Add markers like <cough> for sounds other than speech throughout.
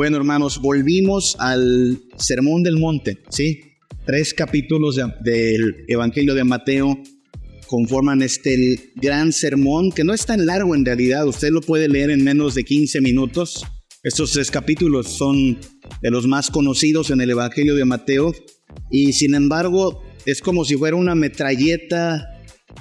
Bueno, hermanos, volvimos al Sermón del Monte, ¿sí? Tres capítulos del Evangelio de Mateo conforman este gran sermón, que no es tan largo en realidad, usted lo puede leer en menos de 15 minutos. Estos tres capítulos son de los más conocidos en el Evangelio de Mateo y sin embargo es como si fuera una metralleta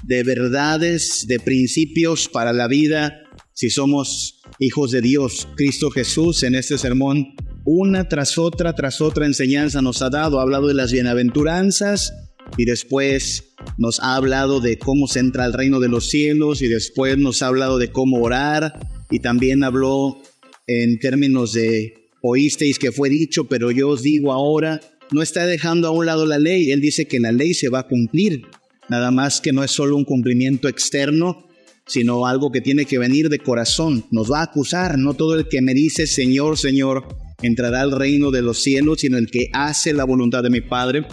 de verdades, de principios para la vida si somos hijos de Dios. Cristo Jesús en este sermón, una tras otra, tras otra enseñanza nos ha dado, ha hablado de las bienaventuranzas y después nos ha hablado de cómo se entra al reino de los cielos y después nos ha hablado de cómo orar y también habló en términos de oísteis que fue dicho, pero yo os digo ahora, no está dejando a un lado la ley, él dice que la ley se va a cumplir, nada más que no es solo un cumplimiento externo, sino algo que tiene que venir de corazón, nos va a acusar, no todo el que me dice Señor, Señor, entrará al reino de los cielos, sino el que hace la voluntad de mi Padre.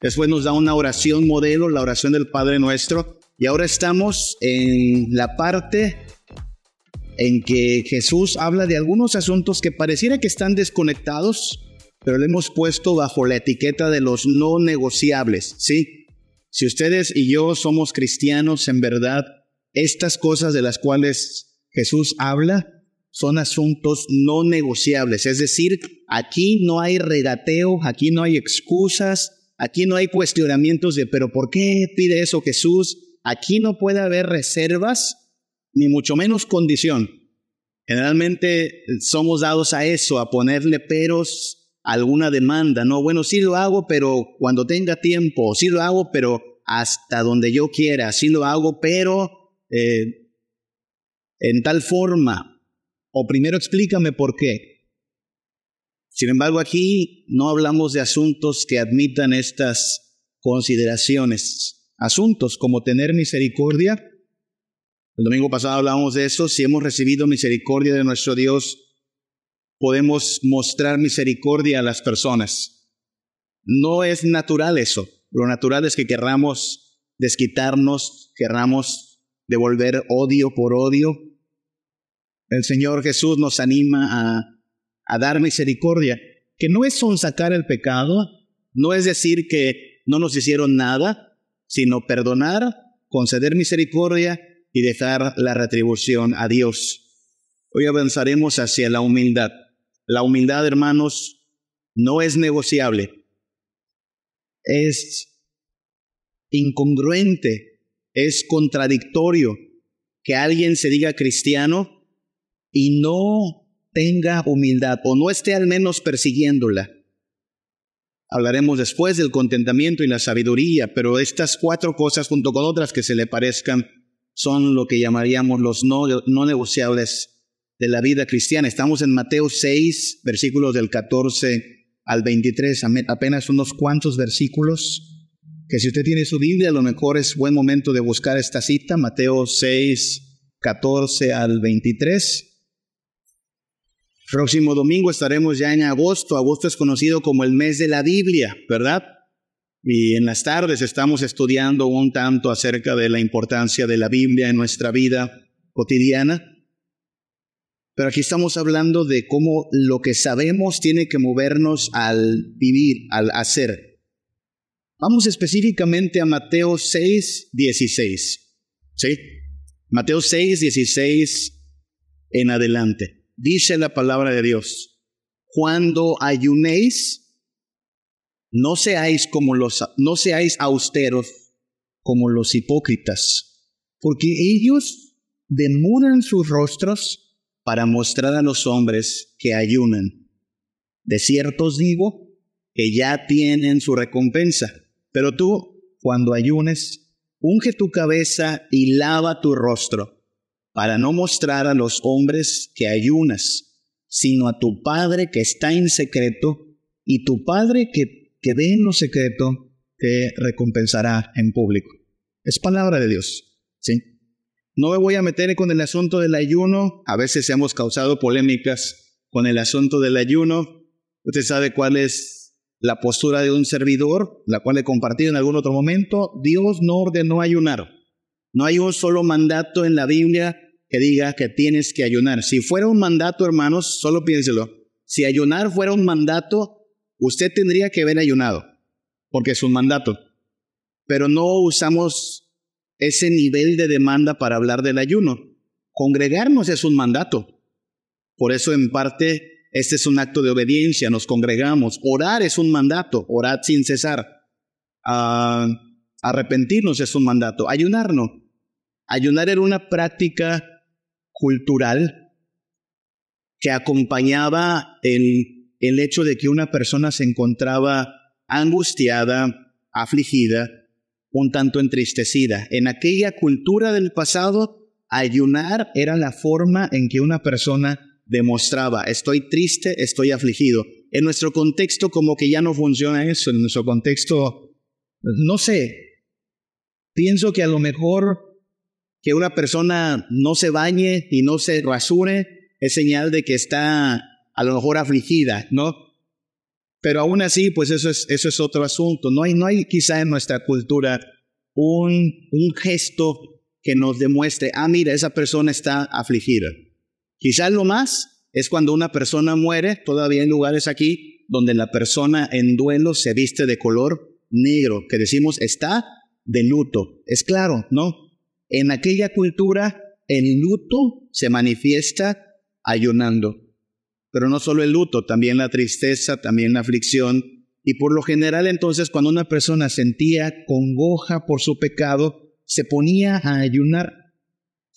Después nos da una oración modelo, la oración del Padre nuestro, y ahora estamos en la parte en que Jesús habla de algunos asuntos que pareciera que están desconectados, pero le hemos puesto bajo la etiqueta de los no negociables, ¿sí? Si ustedes y yo somos cristianos en verdad, estas cosas de las cuales Jesús habla son asuntos no negociables, es decir, aquí no hay regateo, aquí no hay excusas, aquí no hay cuestionamientos de, pero ¿por qué pide eso Jesús? Aquí no puede haber reservas, ni mucho menos condición. Generalmente somos dados a eso, a ponerle peros alguna demanda, no, bueno, sí lo hago, pero cuando tenga tiempo, sí lo hago, pero hasta donde yo quiera, sí lo hago, pero eh, en tal forma, o primero explícame por qué. Sin embargo, aquí no hablamos de asuntos que admitan estas consideraciones. Asuntos como tener misericordia. El domingo pasado hablamos de eso. Si hemos recibido misericordia de nuestro Dios, podemos mostrar misericordia a las personas. No es natural eso. Lo natural es que querramos desquitarnos, querramos devolver odio por odio. El Señor Jesús nos anima a, a dar misericordia, que no es sonsacar el pecado, no es decir que no nos hicieron nada, sino perdonar, conceder misericordia y dejar la retribución a Dios. Hoy avanzaremos hacia la humildad. La humildad, hermanos, no es negociable. Es incongruente, es contradictorio que alguien se diga cristiano y no tenga humildad o no esté al menos persiguiéndola. Hablaremos después del contentamiento y la sabiduría, pero estas cuatro cosas junto con otras que se le parezcan son lo que llamaríamos los no, negociables de la vida cristiana. Estamos en Mateo 6, versículos del 14 al 23, apenas unos cuantos versículos, que si usted tiene su Biblia, a lo mejor es buen momento de buscar esta cita, Mateo 6, 14 al 23. Próximo domingo estaremos ya en agosto. Agosto es conocido como el mes de la Biblia, ¿verdad? Y en las tardes estamos estudiando un tanto acerca de la importancia de la Biblia en nuestra vida cotidiana. Pero aquí estamos hablando de cómo lo que sabemos tiene que movernos al vivir, al hacer. Vamos específicamente a Mateo 6, 16. ¿Sí? Mateo 6, 16 en adelante. Dice la palabra de Dios, cuando ayunéis, no seáis como los, no seáis austeros como los hipócritas, porque ellos demudan sus rostros para mostrar a los hombres que ayunan. De cierto os digo que ya tienen su recompensa. Pero tú, cuando ayunes, unge tu cabeza y lava tu rostro, para no mostrar a los hombres que ayunas, sino a tu Padre que está en secreto, y tu Padre que, que ve en lo secreto te recompensará en público. Es palabra de Dios. ¿sí? No me voy a meter con el asunto del ayuno. A veces hemos causado polémicas con el asunto del ayuno. Usted sabe cuál es la postura de un servidor, la cual he compartido en algún otro momento. Dios no ordenó ayunar. No hay un solo mandato en la Biblia que diga que tienes que ayunar. Si fuera un mandato, hermanos, solo piénselo. si ayunar fuera un mandato, usted tendría que haber ayunado, porque es un mandato. Pero no usamos ese nivel de demanda para hablar del ayuno. Congregarnos es un mandato. Por eso en parte este es un acto de obediencia, nos congregamos. Orar es un mandato, orad sin cesar. Ah, arrepentirnos es un mandato. Ayunar no. Ayunar era una práctica cultural que acompañaba el, el hecho de que una persona se encontraba angustiada, afligida, un tanto entristecida. En aquella cultura del pasado, ayunar era la forma en que una persona demostraba, estoy triste, estoy afligido. En nuestro contexto como que ya no funciona eso, en nuestro contexto, no sé, pienso que a lo mejor que una persona no se bañe y no se rasure es señal de que está a lo mejor afligida, ¿no? Pero aún así, pues eso es, eso es otro asunto. No hay, no hay quizá en nuestra cultura un, un gesto que nos demuestre, ah, mira, esa persona está afligida. Quizás lo más es cuando una persona muere, todavía hay lugares aquí donde la persona en duelo se viste de color negro, que decimos está de luto. Es claro, ¿no? En aquella cultura el luto se manifiesta ayunando. Pero no solo el luto, también la tristeza, también la aflicción. Y por lo general entonces cuando una persona sentía congoja por su pecado, se ponía a ayunar.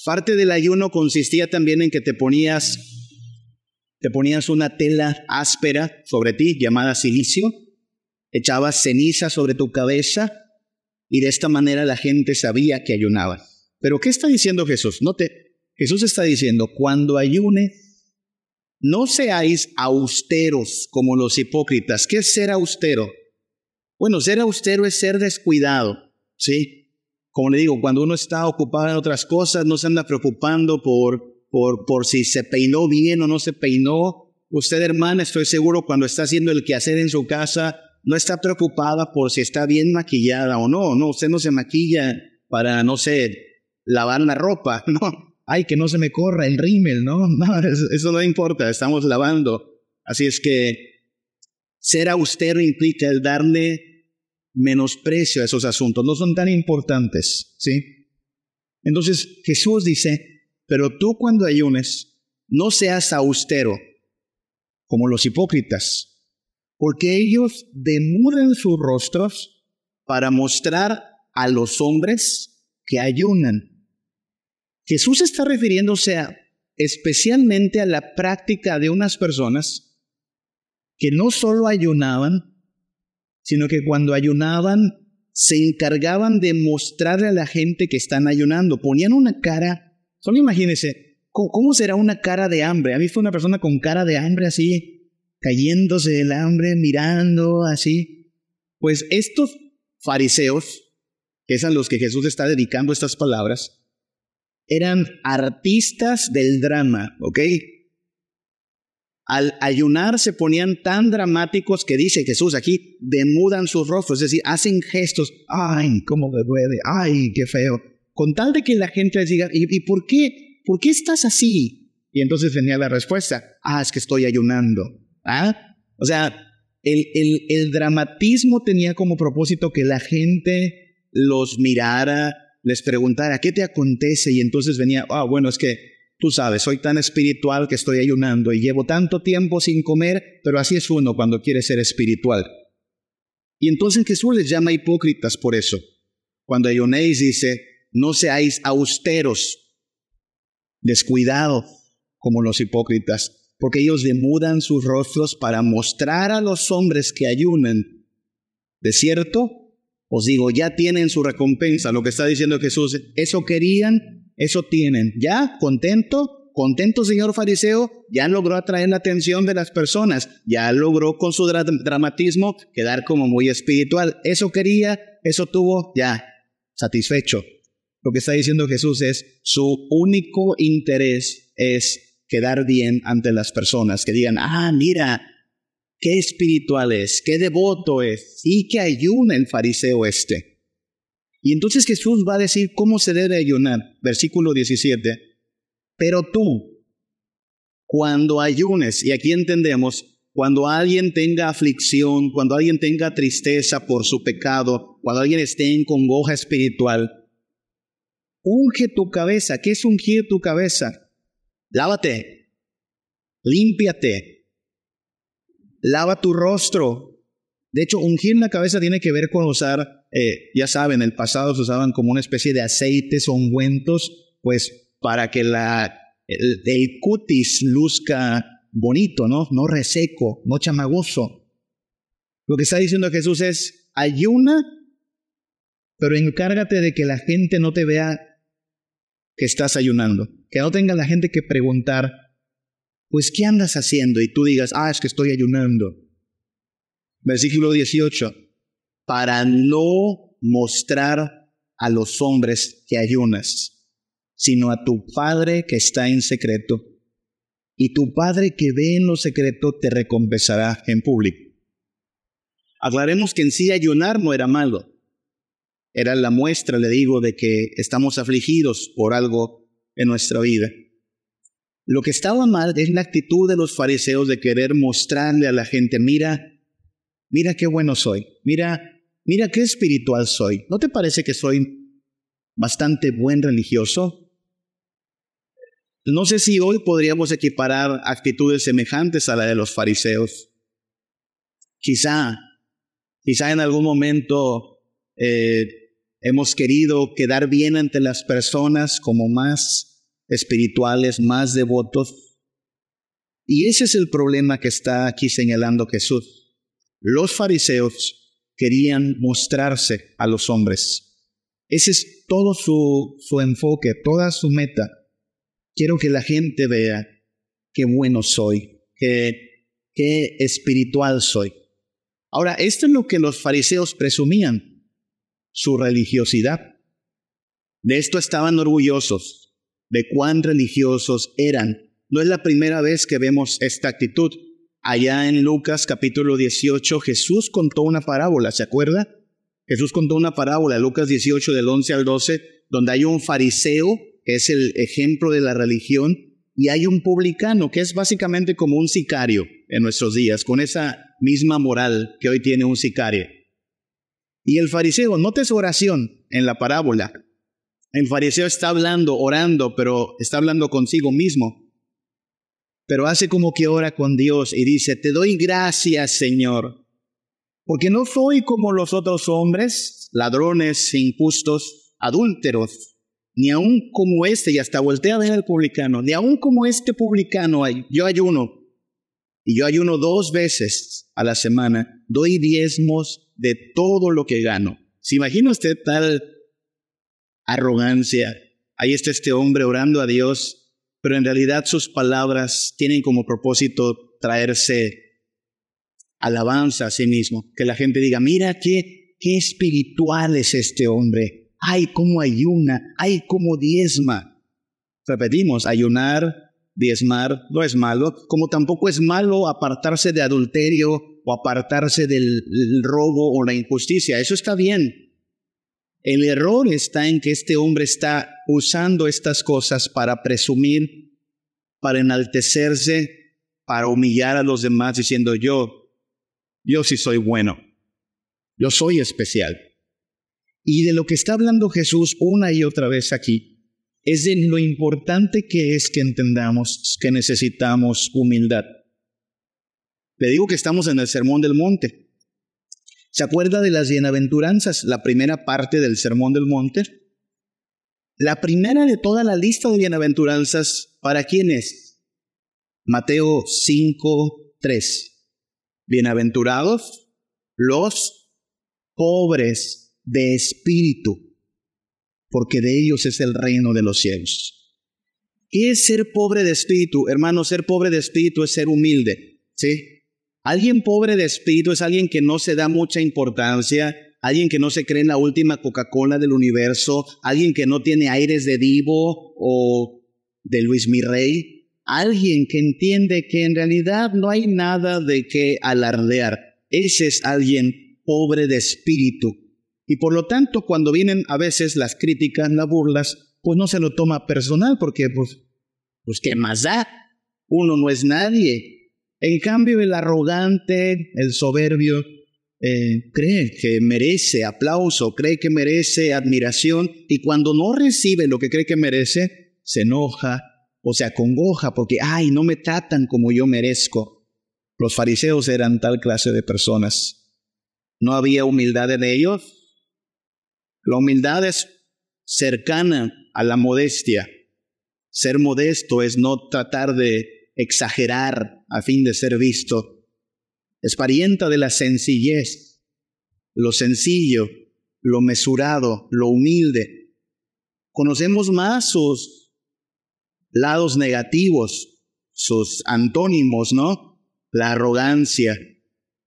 Parte del ayuno consistía también en que te ponías, te ponías una tela áspera sobre ti llamada silicio, echabas ceniza sobre tu cabeza y de esta manera la gente sabía que ayunaba. Pero ¿qué está diciendo Jesús? Note, Jesús está diciendo, cuando ayune, no seáis austeros como los hipócritas. ¿Qué es ser austero? Bueno, ser austero es ser descuidado, ¿sí? Como le digo, cuando uno está ocupado en otras cosas, no se anda preocupando por, por, por si se peinó bien o no se peinó. Usted, hermana, estoy seguro, cuando está haciendo el quehacer en su casa, no está preocupada por si está bien maquillada o no. No, usted no se maquilla para, no sé, lavar la ropa, <laughs> ¿no? Ay, que no se me corra el rímel, ¿no? <laughs> No, eso no importa, estamos lavando. Así es que ser austero implica el darle menosprecio a esos asuntos, no son tan importantes, ¿sí? Entonces Jesús dice, pero tú cuando ayunes, no seas austero como los hipócritas, porque ellos demudan sus rostros para mostrar a los hombres que ayunan. Jesús está refiriéndose especialmente a la práctica de unas personas que no solo ayunaban, sino que cuando ayunaban se encargaban de mostrarle a la gente que están ayunando. Ponían una cara, solo imagínense, ¿cómo, será una cara de hambre? ¿Ha visto una persona con cara de hambre así, cayéndose del hambre, mirando así? Pues estos fariseos, que es a los que Jesús está dedicando estas palabras, eran artistas del drama, ¿ok? Al ayunar se ponían tan dramáticos que dice Jesús aquí, demudan sus rostros, es decir, hacen gestos, ay, cómo me duele, ay, qué feo, con tal de que la gente les diga, ¿y, por qué? ¿Por qué estás así? Y entonces venía la respuesta, ah, es que estoy ayunando. ¿Ah? O sea, el, el, el dramatismo tenía como propósito que la gente los mirara, les preguntara, ¿qué te acontece? Y entonces venía, ah, bueno, es que Tú sabes, soy tan espiritual que estoy ayunando y llevo tanto tiempo sin comer, pero así es uno cuando quiere ser espiritual. Y entonces Jesús les llama hipócritas por eso. Cuando ayunéis dice, no seáis austeros, descuidados como los hipócritas, porque ellos demudan sus rostros para mostrar a los hombres que ayunan. ¿De cierto? Os digo, ya tienen su recompensa. Lo que está diciendo Jesús, eso querían eso tienen. ¿Ya? ¿Contento? ¿Contento, señor fariseo? Ya logró atraer la atención de las personas. Ya logró con su dramatismo quedar como muy espiritual. Eso quería, eso tuvo, ya, satisfecho. Lo que está diciendo Jesús es, su único interés es quedar bien ante las personas, que digan, ah, mira, qué espiritual es, qué devoto es, y que ayuna el fariseo este. Y entonces Jesús va a decir cómo se debe ayunar. Versículo 17. Pero tú, cuando ayunes, y aquí entendemos, cuando alguien tenga aflicción, cuando alguien tenga tristeza por su pecado, cuando alguien esté en congoja espiritual, unge tu cabeza. ¿Qué es ungir tu cabeza? Lávate, límpiate, lava tu rostro. De hecho, ungir la cabeza tiene que ver con usar, eh, ya saben, en el pasado se usaban como una especie de aceites o ungüentos, pues para que la, el, el cutis luzca bonito, ¿no? No reseco, no chamagoso. Lo que está diciendo Jesús es, ayuna, pero encárgate de que la gente no te vea que estás ayunando. Que no tenga la gente que preguntar, pues, ¿qué andas haciendo? Y tú digas, ah, es que estoy ayunando. Versículo 18, para no mostrar a los hombres que ayunas, sino a tu Padre que está en secreto y tu Padre que ve en lo secreto te recompensará en público. Aclaremos que en sí ayunar no era malo. Era la muestra, le digo, de que estamos afligidos por algo en nuestra vida. Lo que estaba mal es la actitud de los fariseos de querer mostrarle a la gente, mira, mira qué bueno soy, mira, mira qué espiritual soy. ¿No te parece que soy bastante buen religioso? No sé si hoy podríamos equiparar actitudes semejantes a la de los fariseos. Quizá, quizá en algún momento eh, hemos querido quedar bien ante las personas como más espirituales, más devotos. Y ese es el problema que está aquí señalando Jesús. Los fariseos querían mostrarse a los hombres. Ese es todo su, su enfoque, toda su meta Quiero que la gente vea qué bueno soy, qué, qué espiritual soy. Ahora, esto es lo que los fariseos presumían, su religiosidad. De esto estaban orgullosos, de cuán religiosos eran. No es la primera vez que vemos esta actitud. Allá en Lucas capítulo 18 Jesús contó una parábola, ¿se acuerda? Jesús contó una parábola, Lucas 18 del 11 al 12, donde hay un fariseo que es el ejemplo de la religión, y hay un publicano, que es básicamente como un sicario en nuestros días, con esa misma moral que hoy tiene un sicario. Y el fariseo, note su oración en la parábola. El fariseo está hablando, orando, pero está hablando consigo mismo. Pero hace como que ora con Dios y dice, te doy gracias, Señor, porque no soy como los otros hombres, ladrones, injustos, adúlteros, ni aún como este, y hasta voltea a ver al publicano, ni aún como este publicano, yo ayuno, y yo ayuno dos veces a la semana, doy diezmos de todo lo que gano. ¿Se imagina usted tal arrogancia? Ahí está este hombre orando a Dios, pero en realidad sus palabras tienen como propósito traerse alabanza a sí mismo, que la gente diga, mira qué, qué espiritual es este hombre ay, cómo ayuna, ay, cómo diezma. Repetimos, ayunar, diezmar no es malo, como tampoco es malo apartarse de adulterio o apartarse del, robo o la injusticia. Eso está bien. El error está en que este hombre está usando estas cosas para presumir, para enaltecerse, para humillar a los demás diciendo yo, yo sí soy bueno, yo soy especial. Y de lo que está hablando Jesús una y otra vez aquí es de lo importante que es que entendamos que necesitamos humildad. Le digo que estamos en el Sermón del Monte. ¿Se acuerda de las bienaventuranzas, la primera parte del Sermón del Monte? La primera de toda la lista de bienaventuranzas, ¿para quién es? Mateo 5, 3. Bienaventurados los pobres de espíritu, porque de ellos es el reino de los cielos. ¿Qué es ser pobre de espíritu? Hermano, ser pobre de espíritu es ser humilde, ¿sí? Alguien pobre de espíritu es alguien que no se da mucha importancia, alguien que no se cree en la última Coca-Cola del universo, alguien que no tiene aires de divo o de Luis Mirrey, alguien que entiende que en realidad no hay nada de qué alardear. Ese es alguien pobre de espíritu. Y por lo tanto, cuando vienen a veces las críticas, las burlas, pues no se lo toma personal porque, pues, pues ¿qué más da? uno no es nadie. En cambio, el arrogante, el soberbio, eh, cree que merece aplauso, cree que merece admiración y cuando no recibe lo que cree que merece, se enoja o se acongoja porque, ay, no me tratan como yo merezco. Los fariseos eran tal clase de personas. ¿No había humildad en ellos? La humildad es cercana a la modestia. Ser modesto es no tratar de exagerar a fin de ser visto. Es parienta de la sencillez, lo sencillo, lo mesurado, lo humilde. Conocemos más sus lados negativos, sus antónimos, ¿no? La arrogancia,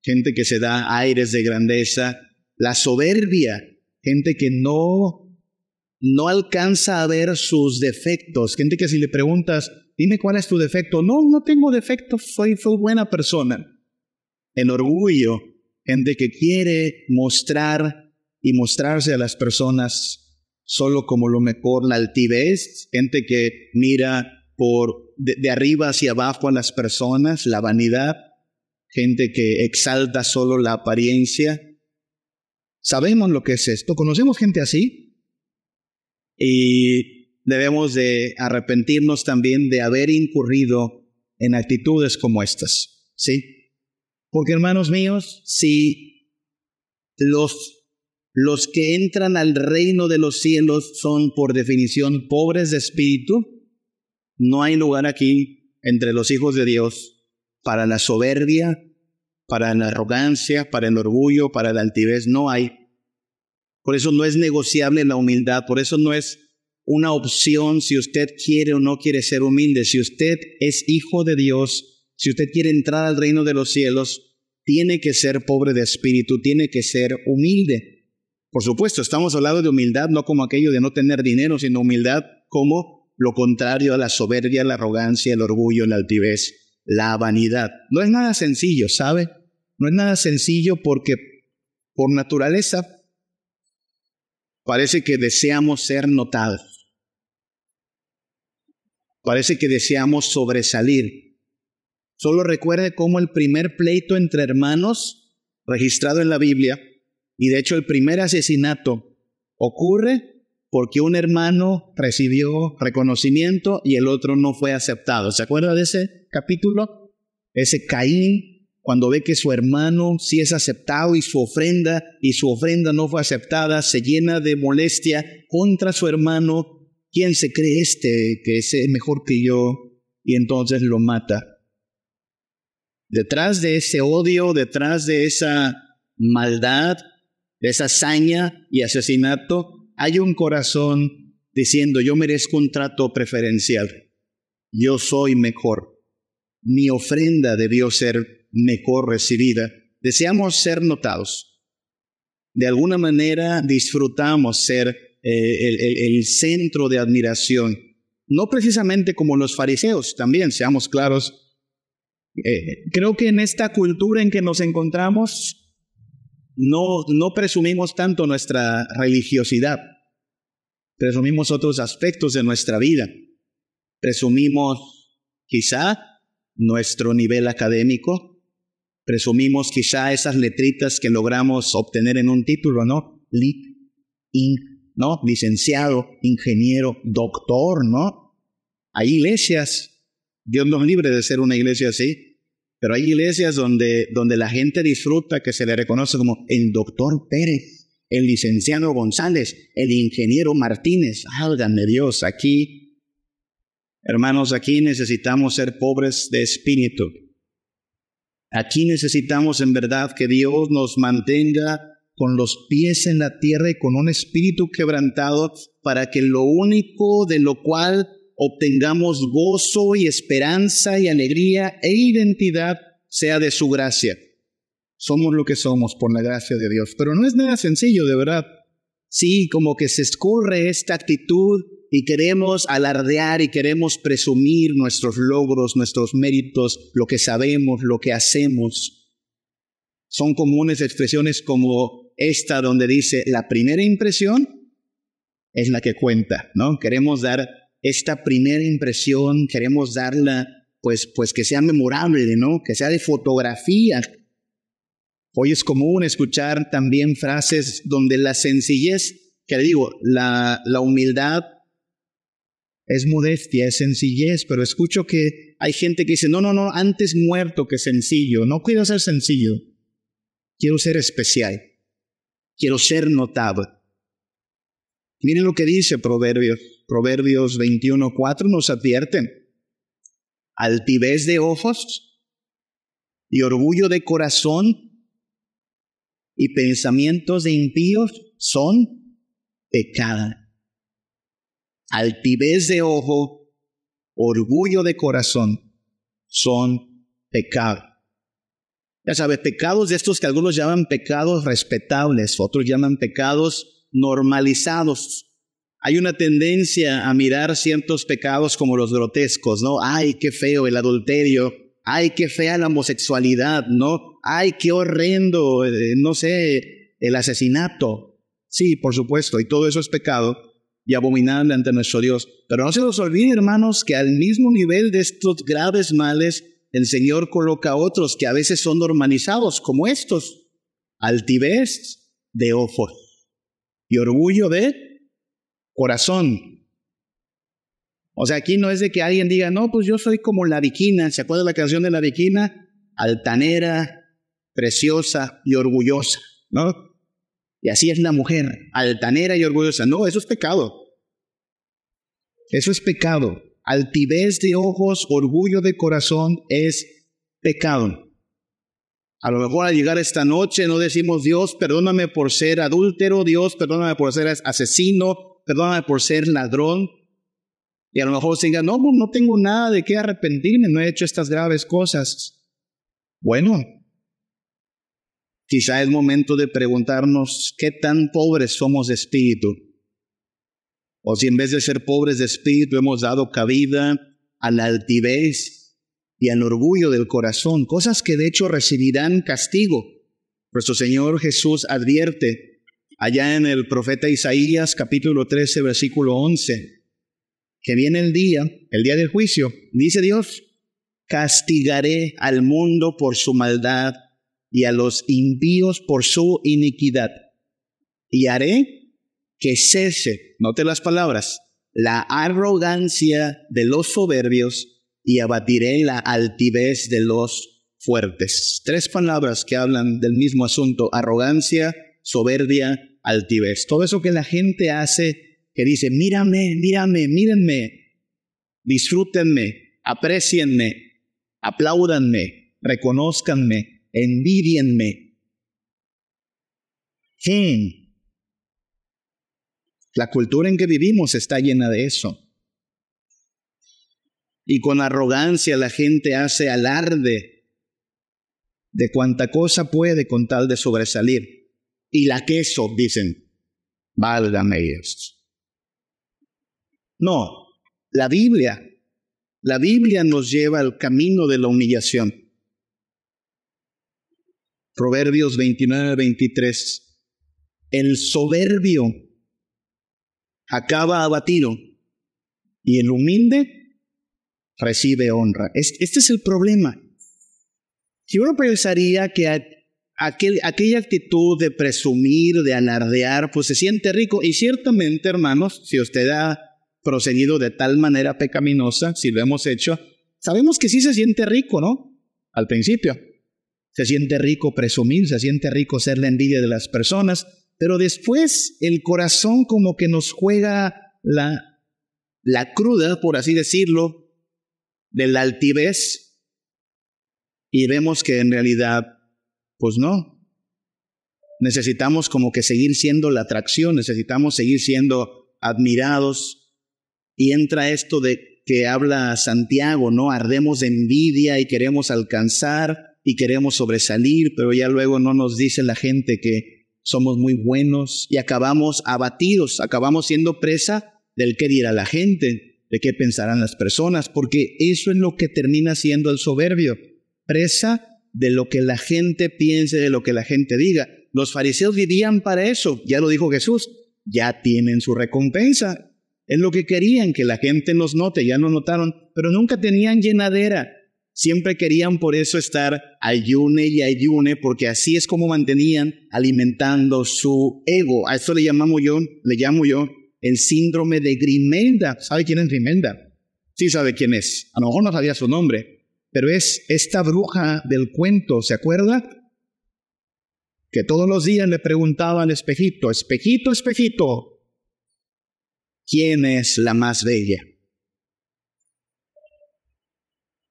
gente que se da aires de grandeza, la soberbia, gente que no no alcanza a ver sus defectos. Gente que si le preguntas, dime cuál es tu defecto, no, no tengo defectos, soy, soy buena persona. El orgullo, gente que quiere mostrar y mostrarse a las personas solo como lo mejor, la altivez, gente que mira por de, de arriba hacia abajo a las personas, la vanidad, gente que exalta solo la apariencia. Sabemos lo que es esto, conocemos gente así, y debemos de arrepentirnos también de haber incurrido en actitudes como estas, ¿sí? Porque hermanos míos, si los, los que entran al reino de los cielos son por definición pobres de espíritu, no hay lugar aquí entre los hijos de Dios para la soberbia, para la arrogancia, para el orgullo, para la altivez, no hay. Por eso no es negociable la humildad, por eso no es una opción si usted quiere o no quiere ser humilde. Si usted es hijo de Dios, si usted quiere entrar al reino de los cielos, tiene que ser pobre de espíritu, tiene que ser humilde. Por supuesto, estamos hablando de humildad no como aquello de no tener dinero, sino humildad como lo contrario a la soberbia, la arrogancia, el orgullo, la altivez, la vanidad. No es nada sencillo, ¿sabe? No es nada sencillo porque por naturaleza Parece que deseamos ser notados. Parece que deseamos sobresalir. Solo recuerde cómo el primer pleito entre hermanos, registrado en la Biblia, y de hecho el primer asesinato, ocurre porque un hermano recibió reconocimiento y el otro no fue aceptado. ¿Se acuerda de ese capítulo? Ese Caín cuando ve que su hermano sí es aceptado y su ofrenda y su ofrenda no fue aceptada, se llena de molestia contra su hermano. ¿Quién se cree este que es mejor que yo? Y entonces lo mata. Detrás de ese odio, detrás de esa maldad, de esa hazaña y asesinato, hay un corazón diciendo, yo merezco un trato preferencial. Yo soy mejor. Mi ofrenda debió ser mejor recibida. Deseamos ser notados. De alguna manera disfrutamos ser eh, el, centro de admiración. No precisamente como los fariseos, también, seamos claros. Eh, creo que en esta cultura en que nos encontramos, no, no presumimos tanto nuestra religiosidad, presumimos otros aspectos de nuestra vida. Presumimos quizá nuestro nivel académico, presumimos quizá esas letritas que logramos obtener en un título, ¿no? Lic, inc, ¿no? Licenciado, ingeniero, doctor, ¿no? Hay iglesias, Dios nos libre de ser una iglesia así, pero hay iglesias donde, donde la gente disfruta que se le reconoce como el doctor Pérez, el licenciado González, el ingeniero Martínez. Álgame Dios, aquí, hermanos, aquí necesitamos ser pobres de espíritu Aquí necesitamos en verdad que Dios nos mantenga con los pies en la tierra y con un espíritu quebrantado para que lo único de lo cual obtengamos gozo y esperanza y alegría e identidad sea de su gracia. Somos lo que somos por la gracia de Dios, pero no es nada sencillo, de verdad. Sí, como que se escurre esta actitud y queremos alardear y queremos presumir nuestros logros, nuestros méritos, lo que sabemos, lo que hacemos. Son comunes expresiones como esta donde dice la primera impresión es la que cuenta, ¿no? Queremos dar esta primera impresión, queremos darla pues, pues que sea memorable, ¿no? Que sea de fotografía. Hoy es común escuchar también frases donde la sencillez, que digo, la, la humildad es modestia, es sencillez, pero escucho que hay gente que dice, no, no, no, antes muerto que sencillo, no quiero ser sencillo, quiero ser especial, quiero ser notado. Miren lo que dice Proverbios, Proverbios 21.4 nos advierten, altivez de ojos y orgullo de corazón y pensamientos de impíos son pecado altivez de ojo, orgullo de corazón, son pecado. Ya sabes, pecados de estos que algunos llaman pecados respetables, otros llaman pecados normalizados. Hay una tendencia a mirar ciertos pecados como los grotescos, ¿no? Ay, qué feo el adulterio, ay, qué fea la homosexualidad, ¿no? Ay, qué horrendo, eh, no sé, el asesinato. Sí, por supuesto, y todo eso es pecado, y abominable ante nuestro Dios. Pero no se nos olvide, hermanos, que al mismo nivel de estos graves males, el Señor coloca otros que a veces son normalizados, como estos. Altivez de ojos y orgullo de corazón. O sea, aquí no es de que alguien diga, no, pues yo soy como la viquina. ¿Se acuerda la canción de la viquina? Altanera, preciosa y orgullosa, ¿no? Y así es la mujer, altanera y orgullosa. No, eso es pecado. Eso es pecado. Altivez de ojos, orgullo de corazón es pecado. A lo mejor al llegar esta noche no decimos, Dios, perdóname por ser adúltero, Dios, perdóname por ser asesino, perdóname por ser ladrón. Y a lo mejor se diga, no, pues no tengo nada de qué arrepentirme, no he hecho estas graves cosas. Bueno, Quizá es momento de preguntarnos qué tan pobres somos de espíritu. O si en vez de ser pobres de espíritu hemos dado cabida a la altivez y al orgullo del corazón, cosas que de hecho recibirán castigo. Nuestro Señor Jesús advierte allá en el profeta Isaías capítulo 13 versículo 11 que viene el día, el día del juicio, dice Dios, castigaré al mundo por su maldad y a los impíos por su iniquidad. Y haré que cese, note las palabras, la arrogancia de los soberbios y abatiré la altivez de los fuertes. Tres palabras que hablan del mismo asunto, arrogancia, soberbia, altivez. Todo eso que la gente hace, que dice, mírame, mírame, mírenme, disfrútenme, aprecienme, apláudanme, reconozcanme, envidienme. Hmm. La cultura en que vivimos está llena de eso. Y con arrogancia la gente hace alarde de cuanta cosa puede con tal de sobresalir. Y la queso, dicen, válgame esto. No, la Biblia, la Biblia nos lleva al camino de la humillación. Proverbios 29, 23. El soberbio acaba abatido y el humilde recibe honra. Este es el problema. Si uno pensaría que aquel, aquella actitud de presumir, de alardear, pues se siente rico, y ciertamente, hermanos, si usted ha procedido de tal manera pecaminosa, si lo hemos hecho, sabemos que sí se siente rico, ¿no? Al principio. Se siente rico presumir, se siente rico ser la envidia de las personas, pero después el corazón como que nos juega la, la cruda, por así decirlo, de la altivez y vemos que en realidad, pues no. Necesitamos como que seguir siendo la atracción, necesitamos seguir siendo admirados y entra esto de que habla Santiago, ¿no? Ardemos de envidia y queremos alcanzar y queremos sobresalir, pero ya luego no nos dice la gente que somos muy buenos y acabamos abatidos, acabamos siendo presa del qué dirá la gente, de qué pensarán las personas, porque eso es lo que termina siendo el soberbio, presa de lo que la gente piense, de lo que la gente diga. Los fariseos vivían para eso, ya lo dijo Jesús, ya tienen su recompensa. Es lo que querían, que la gente nos note, ya no notaron, pero nunca tenían llenadera siempre querían por eso estar ayune y ayune, porque así es como mantenían alimentando su ego. A esto le llamamos yo, le llamo yo el síndrome de Grimelda. ¿Sabe quién es Grimelda? Sí sabe quién es. A lo mejor no sabía su nombre, pero es esta bruja del cuento, ¿se acuerda? Que todos los días le preguntaba al espejito, espejito, espejito, ¿quién es la más bella?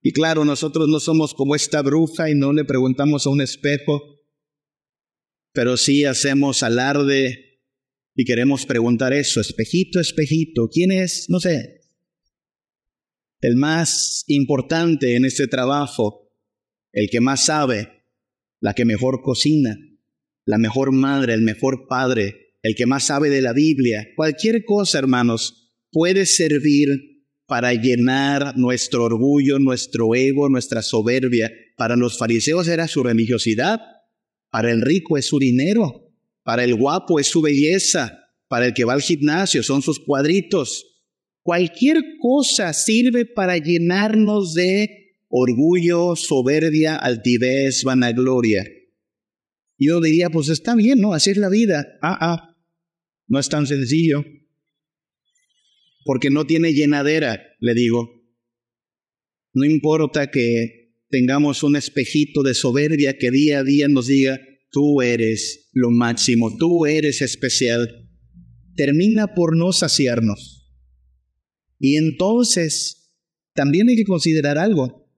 Y claro, nosotros no somos como esta bruja y no le preguntamos a un espejo, pero sí hacemos alarde y queremos preguntar eso, espejito, espejito, ¿quién es? No sé. El más importante en este trabajo, el que más sabe, la que mejor cocina, la mejor madre, el mejor padre, el que más sabe de la Biblia. Cualquier cosa, hermanos, puede servir para llenar nuestro orgullo, nuestro ego, nuestra soberbia. Para los fariseos era su religiosidad, para el rico es su dinero, para el guapo es su belleza, para el que va al gimnasio son sus cuadritos. Cualquier cosa sirve para llenarnos de orgullo, soberbia, altivez, vanagloria. Yo diría, pues está bien, ¿no? Así es la vida. Ah, ah, no es tan sencillo porque no tiene llenadera, le digo. No importa que tengamos un espejito de soberbia que día a día nos diga, tú eres lo máximo, tú eres especial. Termina por no saciarnos. Y entonces, también hay que considerar algo.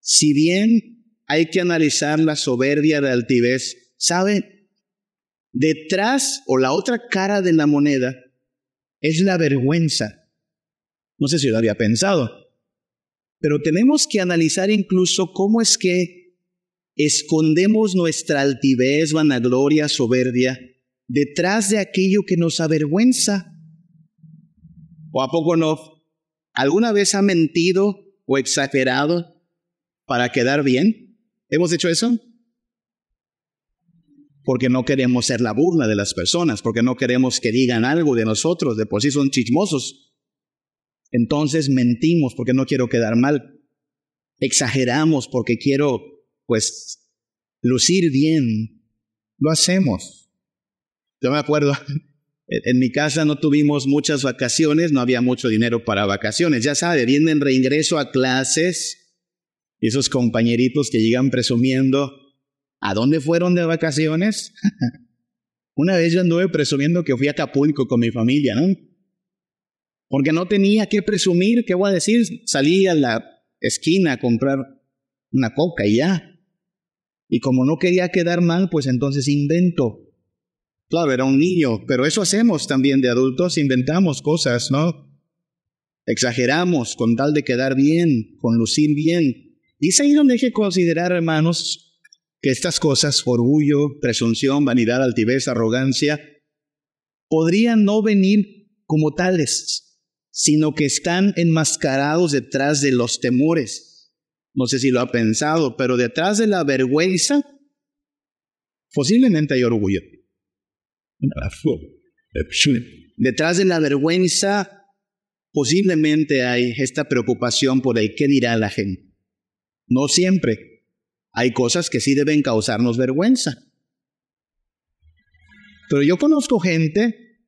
Si bien hay que analizar la soberbia de altivez, ¿sabe? Detrás o la otra cara de la moneda es la vergüenza. No sé si lo había pensado, pero tenemos que analizar incluso cómo es que escondemos nuestra altivez, vanagloria, soberbia detrás de aquello que nos avergüenza. ¿O a poco no? ¿Alguna vez ha mentido o exagerado para quedar bien? ¿Hemos hecho eso? Porque no queremos ser la burla de las personas, porque no queremos que digan algo de nosotros, de por sí son chismosos. Entonces mentimos porque no quiero quedar mal. Exageramos porque quiero, pues, lucir bien. Lo hacemos. Yo me acuerdo, en mi casa no tuvimos muchas vacaciones, no había mucho dinero para vacaciones. Ya sabe, vienen reingreso a clases, esos compañeritos que llegan presumiendo, ¿A dónde fueron de vacaciones? <laughs> Una vez yo anduve presumiendo que fui a Acapulco con mi familia, ¿no? Porque no tenía que presumir, ¿qué voy a decir? Salí a la esquina a comprar una coca y ya. Y como no quería quedar mal, pues entonces invento. Claro, era un niño, pero eso hacemos también de adultos, inventamos cosas, ¿no? Exageramos con tal de quedar bien, con lucir bien. Y es ahí donde considerar, hermanos, que estas cosas, orgullo, presunción, vanidad, altivez, arrogancia, podrían no venir como tales, sino que están enmascarados detrás de los temores. No sé si lo ha pensado, pero detrás de la vergüenza, posiblemente hay orgullo. Detrás de la vergüenza, posiblemente hay esta preocupación por el qué dirá la gente. No siempre, hay cosas que sí deben causarnos vergüenza. Pero yo conozco gente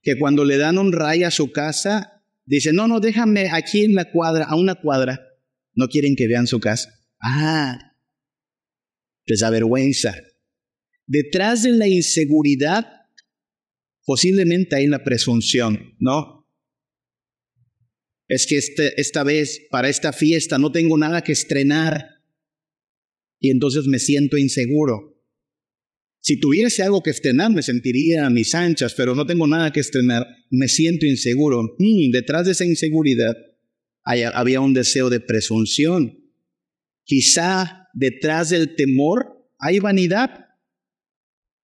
que cuando le dan un ray a su casa, dice, no, no, déjame aquí en la cuadra, a una cuadra. No quieren que vean su casa. Ah, les da vergüenza. Detrás de la inseguridad, posiblemente hay la presunción, ¿no? Es que este, esta vez, para esta fiesta, no tengo nada que estrenar y entonces me siento inseguro. Si tuviese algo que estrenar, me sentiría a mis anchas, pero no tengo nada que estrenar, me siento inseguro. Mm, detrás de esa inseguridad había un deseo de presunción. Quizá detrás del temor hay vanidad.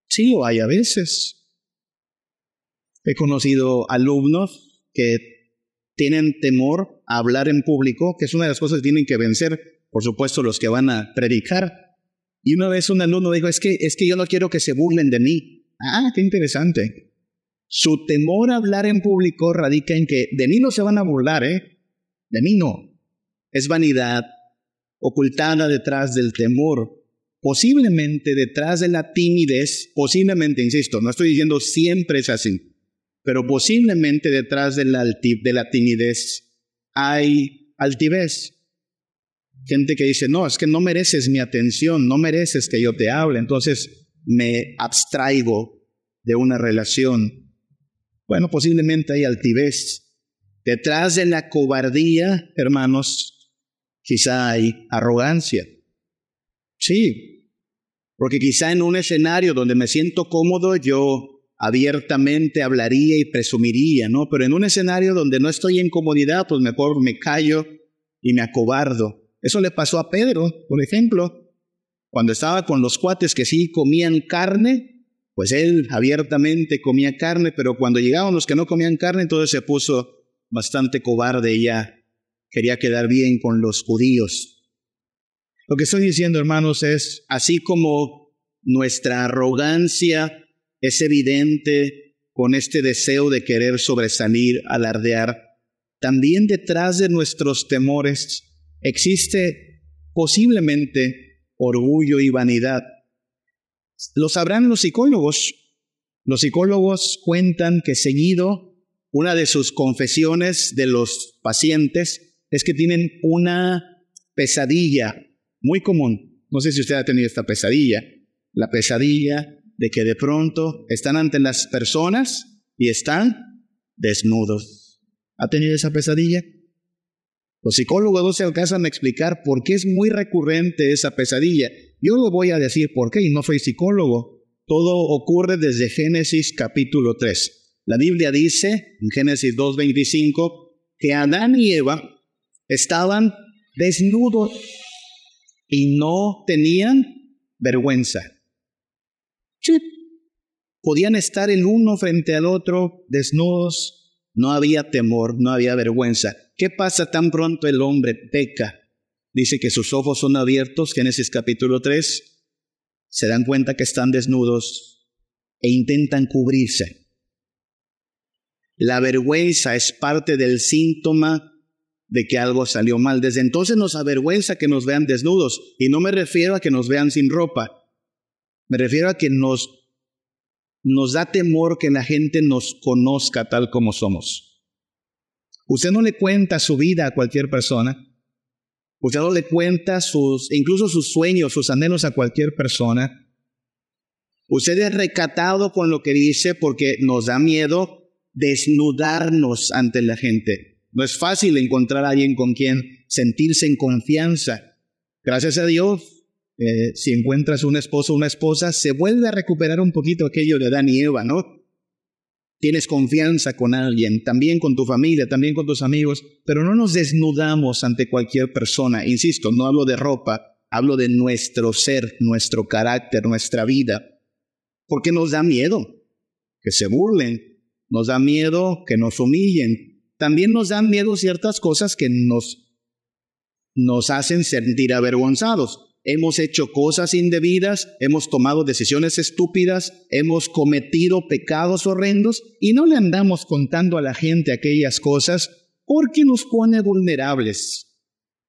Sí, lo hay a veces. He conocido alumnos que tienen temor a hablar en público, que es una de las cosas que tienen que vencer, por supuesto, los que van a predicar. Y una vez un alumno dijo, es que, es que yo no quiero que se burlen de mí. Ah, qué interesante. Su temor a hablar en público radica en que de mí no se van a burlar, ¿eh? De mí no. es vanidad ocultada detrás del temor, posiblemente detrás de la timidez, posiblemente, insisto, no estoy diciendo siempre es así, pero posiblemente detrás de la, de la timidez hay altivez. Gente que dice, no, es que no mereces mi atención, no mereces que yo te hable, entonces me abstraigo de una relación. Bueno, posiblemente hay altivez. Detrás de la cobardía, hermanos, quizá hay arrogancia. Sí, porque quizá en un escenario donde me siento cómodo yo abiertamente hablaría y presumiría, ¿no? Pero en un escenario donde no estoy en comodidad, pues mejor me callo y me acobardo. Eso le pasó a Pedro, por ejemplo, cuando estaba con los cuates que sí comían carne, pues él abiertamente comía carne, pero cuando llegaban los que no comían carne, entonces se puso bastante cobarde y ya quería quedar bien con los judíos. Lo que estoy diciendo, hermanos, es así como nuestra arrogancia es evidente con este deseo de querer sobresalir, alardear, también detrás de nuestros temores existe posiblemente orgullo y vanidad. Lo sabrán los psicólogos. Los psicólogos cuentan que seguido una de sus confesiones de los pacientes es que tienen una pesadilla muy común. No sé si usted ha tenido esta pesadilla. La pesadilla de que de pronto están ante las personas y están desnudos. ¿Ha tenido esa pesadilla? Los psicólogos no se alcanzan a explicar por qué es muy recurrente esa pesadilla. Yo lo voy a decir por qué y no soy psicólogo. Todo ocurre desde Génesis capítulo 3. La Biblia dice en Génesis 2.25 que Adán y Eva estaban desnudos y no tenían vergüenza. Podían estar el uno frente al otro desnudos, no había temor, no había vergüenza. ¿Qué pasa tan pronto el hombre peca? Dice que sus ojos son abiertos, Génesis capítulo 3, se dan cuenta que están desnudos e intentan cubrirse. La vergüenza es parte del síntoma de que algo salió mal. Desde entonces nos avergüenza que nos vean desnudos. Y no me refiero a que nos vean sin ropa. Me refiero a que nos, nos da temor que la gente nos conozca tal como somos. Usted no le cuenta su vida a cualquier persona. Usted no le cuenta sus, incluso sus sueños, sus anhelos a cualquier persona. Usted es recatado con lo que dice porque nos da miedo desnudarnos ante la gente. No es fácil encontrar a alguien con quien sentirse en confianza. Gracias a Dios, eh, si encuentras un esposo o una esposa, se vuelve a recuperar un poquito aquello de Adán y Eva, ¿no? Tienes confianza con alguien, también con tu familia, también con tus amigos, pero no nos desnudamos ante cualquier persona. Insisto, no hablo de ropa, hablo de nuestro ser, nuestro carácter, nuestra vida. Porque nos da miedo que se burlen, nos da miedo que nos humillen, también nos dan miedo ciertas cosas que nos, nos hacen sentir avergonzados. Hemos hecho cosas indebidas, hemos tomado decisiones estúpidas, hemos cometido pecados horrendos y no le andamos contando a la gente aquellas cosas porque nos pone vulnerables.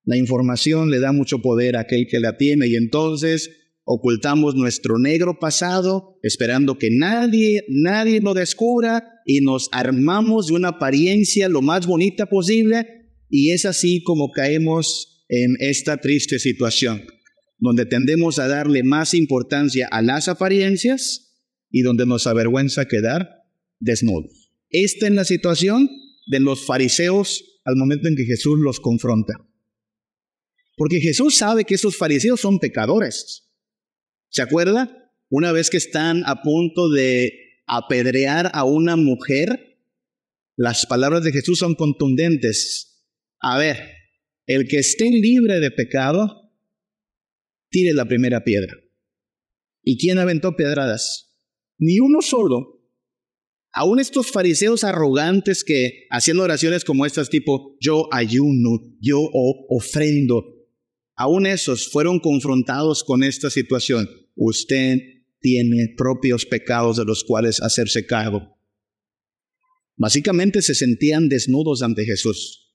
La información le da mucho poder a aquel que la tiene y entonces ocultamos nuestro negro pasado esperando que nadie, nadie lo descubra y nos armamos de una apariencia lo más bonita posible y es así como caemos en esta triste situación, donde tendemos a darle más importancia a las apariencias y donde nos avergüenza quedar desnudos. Esta es la situación de los fariseos al momento en que Jesús los confronta. Porque Jesús sabe que esos fariseos son pecadores. ¿Se acuerda? Una vez que están a punto de apedrear a una mujer, las palabras de Jesús son contundentes. A ver, el que esté libre de pecado, tire la primera piedra. ¿Y quién aventó pedradas? Ni uno solo. Aún estos fariseos arrogantes que haciendo oraciones como estas tipo, yo ayuno, yo ofrendo, aún esos fueron confrontados con esta situación usted tiene propios pecados de los cuales hacerse cargo. Básicamente se sentían desnudos ante Jesús.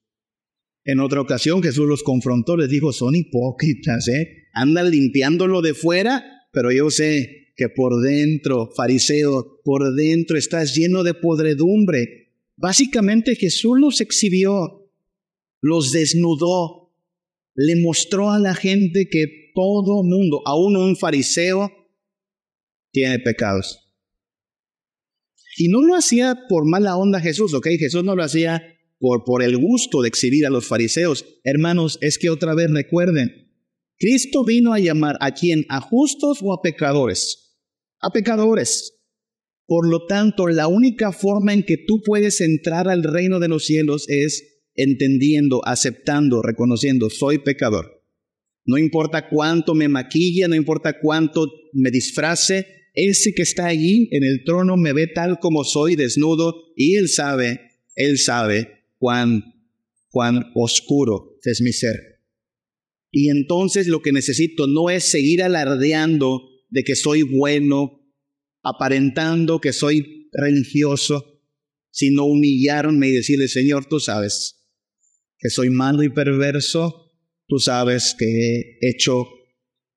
En otra ocasión Jesús los confrontó, les dijo, son hipócritas, ¿eh? Andan limpiándolo de fuera, pero yo sé que por dentro, fariseo, por dentro estás lleno de podredumbre. Básicamente Jesús los exhibió, los desnudó, le mostró a la gente que todo mundo, aún un fariseo, tiene pecados. Y no lo hacía por mala onda Jesús, ¿ok? Jesús no lo hacía por, el gusto de exhibir a los fariseos. Hermanos, es que otra vez recuerden, Cristo vino a llamar a quién, a justos o a pecadores. A pecadores. Por lo tanto, la única forma en que tú puedes entrar al reino de los cielos es entendiendo, aceptando, reconociendo, soy pecador. No importa cuánto me maquille, no importa cuánto me disfrace, ese que está allí en el trono me ve tal como soy, desnudo, y él sabe, él sabe cuán, oscuro es mi ser. Y entonces lo que necesito no es seguir alardeando de que soy bueno, aparentando que soy religioso, sino humillarme y decirle, Señor, tú sabes que soy malo y perverso, tú sabes que he hecho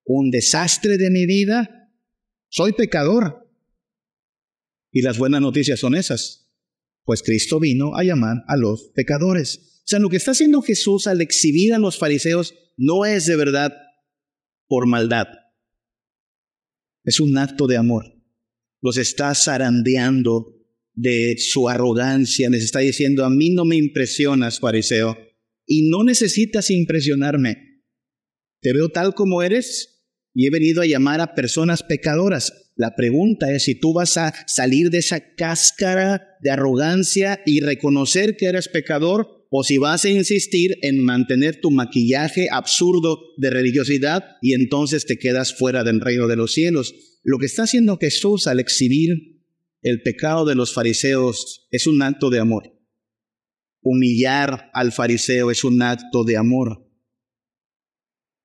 un desastre de mi vida, soy pecador. Y las buenas noticias son esas pues Cristo vino a llamar a los pecadores. O sea, lo que está haciendo Jesús al exhibir a los fariseos no es de verdad por maldad. Es un acto de amor. Los está zarandeando de su arrogancia. Les está diciendo, a mí no me impresionas, fariseo, y no necesitas impresionarme. Te veo tal como eres y he venido a llamar a personas pecadoras. La pregunta es si tú vas a salir de esa cáscara de arrogancia y reconocer que eres pecador o si vas a insistir en mantener tu maquillaje absurdo de religiosidad y entonces te quedas fuera del reino de los cielos. Lo que está haciendo Jesús al exhibir el pecado de los fariseos es un acto de amor. Humillar al fariseo es un acto de amor.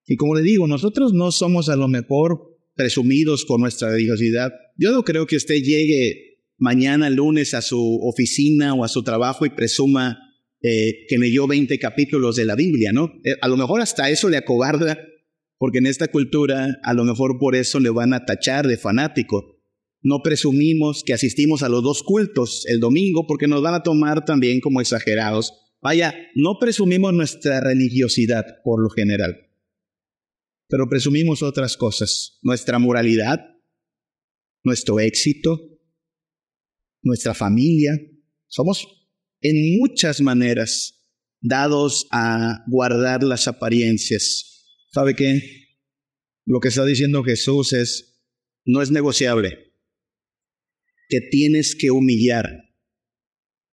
Y como le digo, nosotros no somos a lo mejor presumidos con nuestra religiosidad. Yo no creo que usted llegue mañana lunes a su oficina o a su trabajo y presuma eh, que leyó 20 capítulos de la Biblia, ¿no? Eh, a lo mejor hasta eso le acobarda, porque en esta cultura a lo mejor por eso le van a tachar de fanático. No presumimos que asistimos a los dos cultos el domingo porque nos van a tomar también como exagerados. Vaya, no presumimos nuestra religiosidad por lo general pero presumimos otras cosas, nuestra moralidad, nuestro éxito, nuestra familia. Somos en muchas maneras dados a guardar las apariencias. ¿Sabe qué? Lo que está diciendo Jesús es, no es negociable. que tienes que humillar.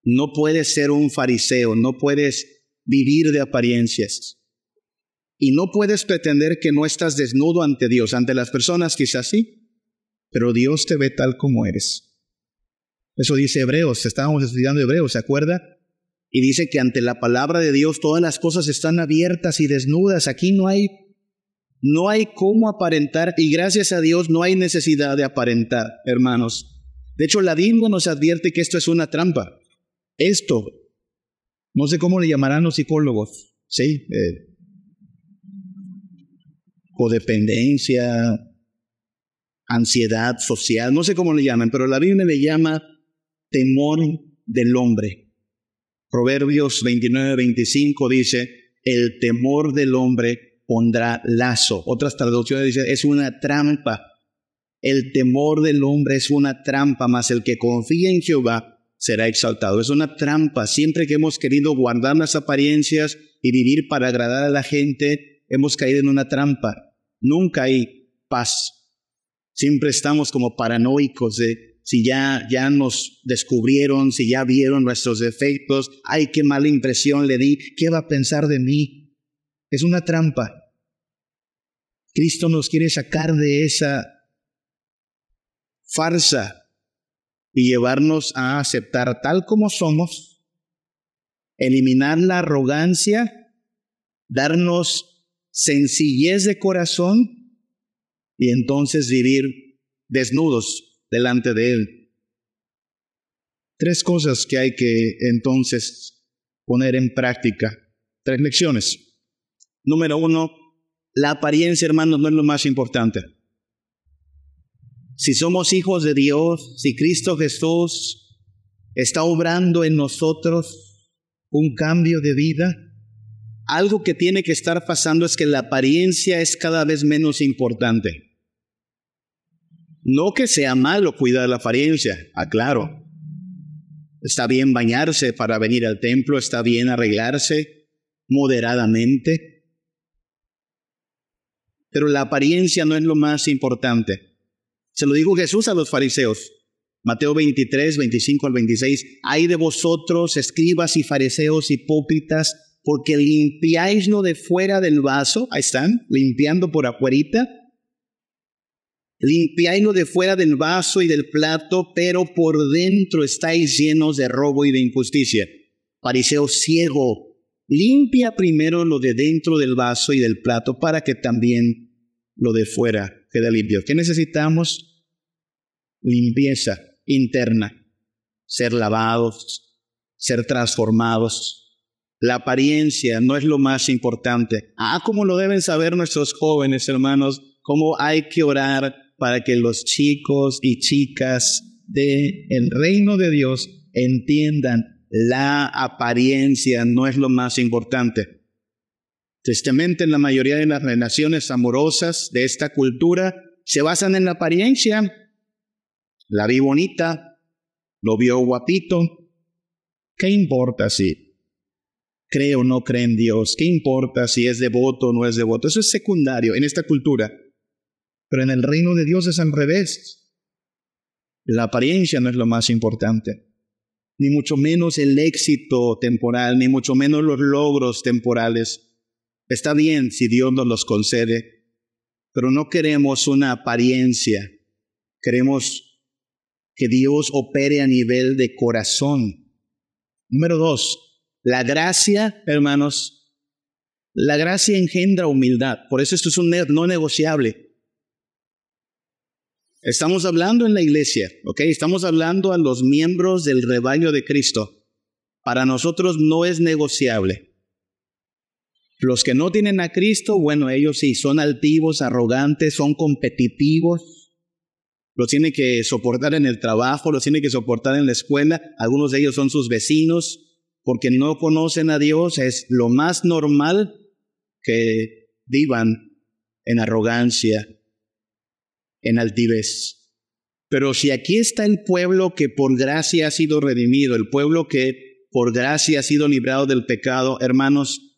No puedes ser un fariseo, no puedes vivir de apariencias. Y no puedes pretender que no estás desnudo ante Dios. Ante las personas quizás sí, pero Dios te ve tal como eres. Eso dice Hebreos, estábamos estudiando Hebreos, ¿se acuerda? Y dice que ante la palabra de Dios todas las cosas están abiertas y desnudas. Aquí no hay no hay cómo aparentar y gracias a Dios no hay necesidad de aparentar, hermanos. De hecho, la Biblia nos advierte que esto es una trampa. Esto, no sé cómo le llamarán los psicólogos, ¿sí? Eh, codependencia, ansiedad social, no sé cómo le llaman, pero la Biblia le llama temor del hombre. Proverbios 29, 25 dice, el temor del hombre pondrá lazo. Otras traducciones dicen, es una trampa. El temor del hombre es una trampa, mas el que confía en Jehová será exaltado. Es una trampa. Siempre que hemos querido guardar las apariencias y vivir para agradar a la gente, hemos caído en una trampa. Nunca hay paz. Siempre estamos como paranoicos de si ya, ya nos descubrieron, si ya vieron nuestros defectos, ay, qué mala impresión le di, ¿qué va a pensar de mí? Es una trampa. Cristo nos quiere sacar de esa farsa y llevarnos a aceptar tal como somos, eliminar la arrogancia, darnos sencillez de corazón y entonces vivir desnudos delante de Él. Tres cosas que hay que entonces poner en práctica Tres lecciones. Número uno, la apariencia, hermanos, no es lo más importante. Si somos hijos de Dios, si Cristo Jesús está obrando en nosotros un cambio de vida, algo que tiene que estar pasando es que la apariencia es cada vez menos importante. No que sea malo cuidar la apariencia, aclaro. Está bien bañarse para venir al templo, está bien arreglarse moderadamente. Pero la apariencia no es lo más importante. Se lo dijo Jesús a los fariseos. Mateo 23, 25 al 26. Hay de vosotros, escribas y fariseos hipócritas, porque limpiáis lo de fuera del vaso. Ahí están, limpiando por afuerita Limpiáislo de fuera del vaso y del plato, pero por dentro estáis llenos de robo y de injusticia. Fariseo ciego, limpia primero lo de dentro del vaso y del plato para que también lo de fuera quede limpio. ¿Qué necesitamos? Limpieza interna, ser lavados, ser transformados. La apariencia no es lo más importante. Ah, como lo deben saber nuestros jóvenes hermanos, cómo hay que orar para que los chicos y chicas del el reino de Dios entiendan la apariencia no es lo más importante. Tristemente, la mayoría de las relaciones amorosas de esta cultura se basan en la apariencia. La vi bonita, lo vio guapito. ¿Qué importa si cree o no cree en Dios? ¿Qué importa si es devoto o no es devoto? Eso es secundario en esta cultura. Pero en el reino de Dios es al revés. La apariencia no es lo más importante, ni mucho menos el éxito temporal, ni mucho menos los logros temporales. Está bien si Dios nos los concede, pero no queremos una apariencia. Queremos que Dios opere a nivel de corazón. Número dos, la gracia, hermanos, la gracia engendra humildad. Por eso esto es un no negociable. Estamos hablando en la iglesia, ¿ok? Estamos hablando a los miembros del rebaño de Cristo. Para nosotros no es negociable. Los que no tienen a Cristo, bueno, ellos sí, son altivos, arrogantes, son competitivos. Los tiene que soportar en el trabajo, los tiene que soportar en la escuela. Algunos de ellos son sus vecinos, porque no conocen a Dios. Es lo más normal que vivan en arrogancia, en altivez. Pero si aquí está el pueblo que por gracia ha sido redimido, el pueblo que por gracia ha sido librado del pecado, hermanos,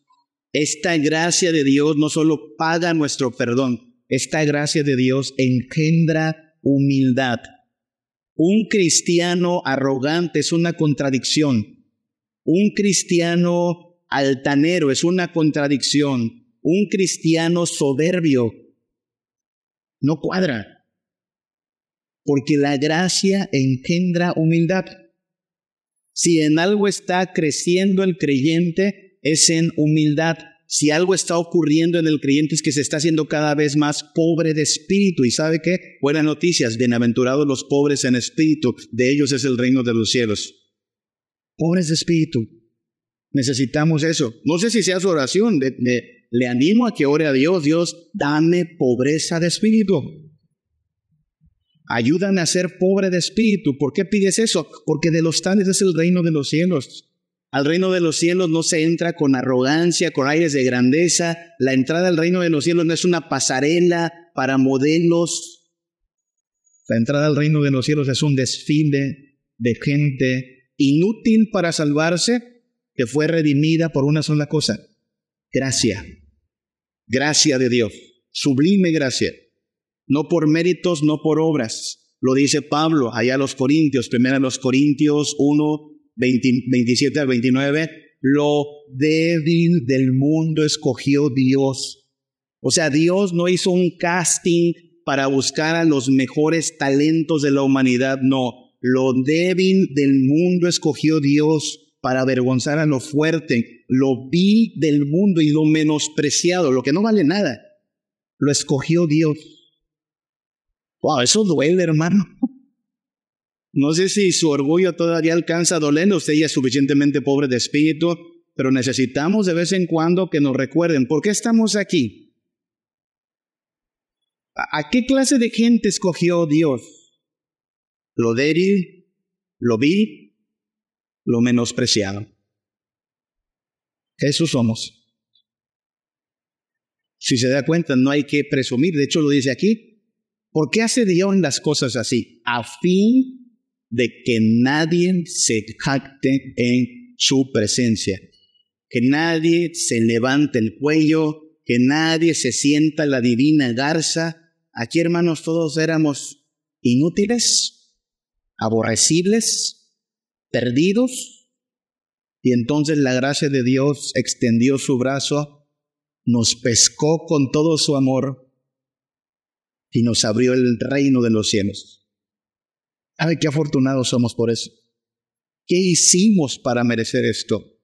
esta gracia de Dios no solo paga nuestro perdón, esta gracia de Dios engendra humildad. Un cristiano arrogante es una contradicción. Un cristiano altanero es una contradicción. Un cristiano soberbio no cuadra porque la gracia engendra humildad. Si en algo está creciendo el creyente, es en humildad. Si algo está ocurriendo en el creyente es que se está haciendo cada vez más pobre de espíritu. ¿Y sabe qué? Buenas noticias. Bienaventurados los pobres en espíritu. De ellos es el reino de los cielos. Pobres de espíritu. Necesitamos eso. No sé si sea su oración. le animo a que ore a Dios. Dios, dame pobreza de espíritu. Ayúdame a ser pobre de espíritu. ¿Por qué pides eso? Porque de los tales es el reino de los cielos. Al reino de los cielos no se entra con arrogancia, con aires de grandeza. La entrada al reino de los cielos no es una pasarela para modelos. La entrada al reino de los cielos es un desfile de gente inútil para salvarse, que fue redimida por una sola cosa, gracia. Gracia de Dios, sublime gracia no por méritos, no por obras. Lo dice Pablo allá a los Corintios, primero a los Corintios 1, 27 al 29, lo débil del mundo escogió Dios. O sea, Dios no hizo un casting para buscar a los mejores talentos de la humanidad, no. Lo débil del mundo escogió Dios para avergonzar a lo fuerte, lo vil del mundo y lo menospreciado, lo que no vale nada, lo escogió Dios Wow, eso duele, hermano. No sé si su orgullo todavía alcanza a usted ya es suficientemente pobre de espíritu, pero necesitamos de vez en cuando que nos recuerden por qué estamos aquí. ¿A qué clase de gente escogió Dios? ¿Lo débil? ¿Lo vil? ¿Lo menospreciado? Eso somos. Si se da cuenta, no hay que presumir. De hecho, lo dice aquí. ¿Por qué hace Dios las cosas así? A fin de que nadie se jacte en su presencia. Que nadie se levante el cuello, que nadie se sienta la divina garza. Aquí, hermanos, todos éramos inútiles, aborrecibles, perdidos. Y entonces la gracia de Dios extendió su brazo, nos pescó con todo su amor y nos abrió el reino de los cielos. Ay, qué afortunados somos por eso. ¿Qué hicimos para merecer esto?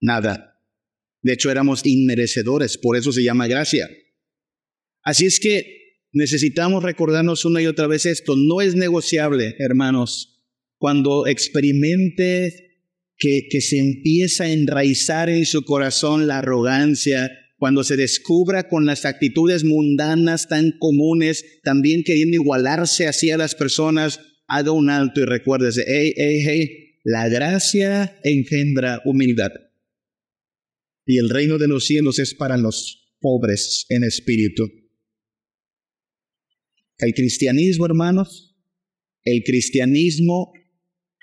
Nada. De hecho, éramos inmerecedores, por eso se llama gracia. Así es que necesitamos recordarnos una y otra vez esto. No es negociable, hermanos, cuando experimente que, que se empieza a enraizar en su corazón la arrogancia, cuando se descubra con las actitudes mundanas tan comunes, también queriendo igualarse así a las personas, haga un alto y recuérdese, hey, hey, hey, la gracia engendra humildad. Y el reino de los cielos es para los pobres en espíritu. El cristianismo, hermanos, el cristianismo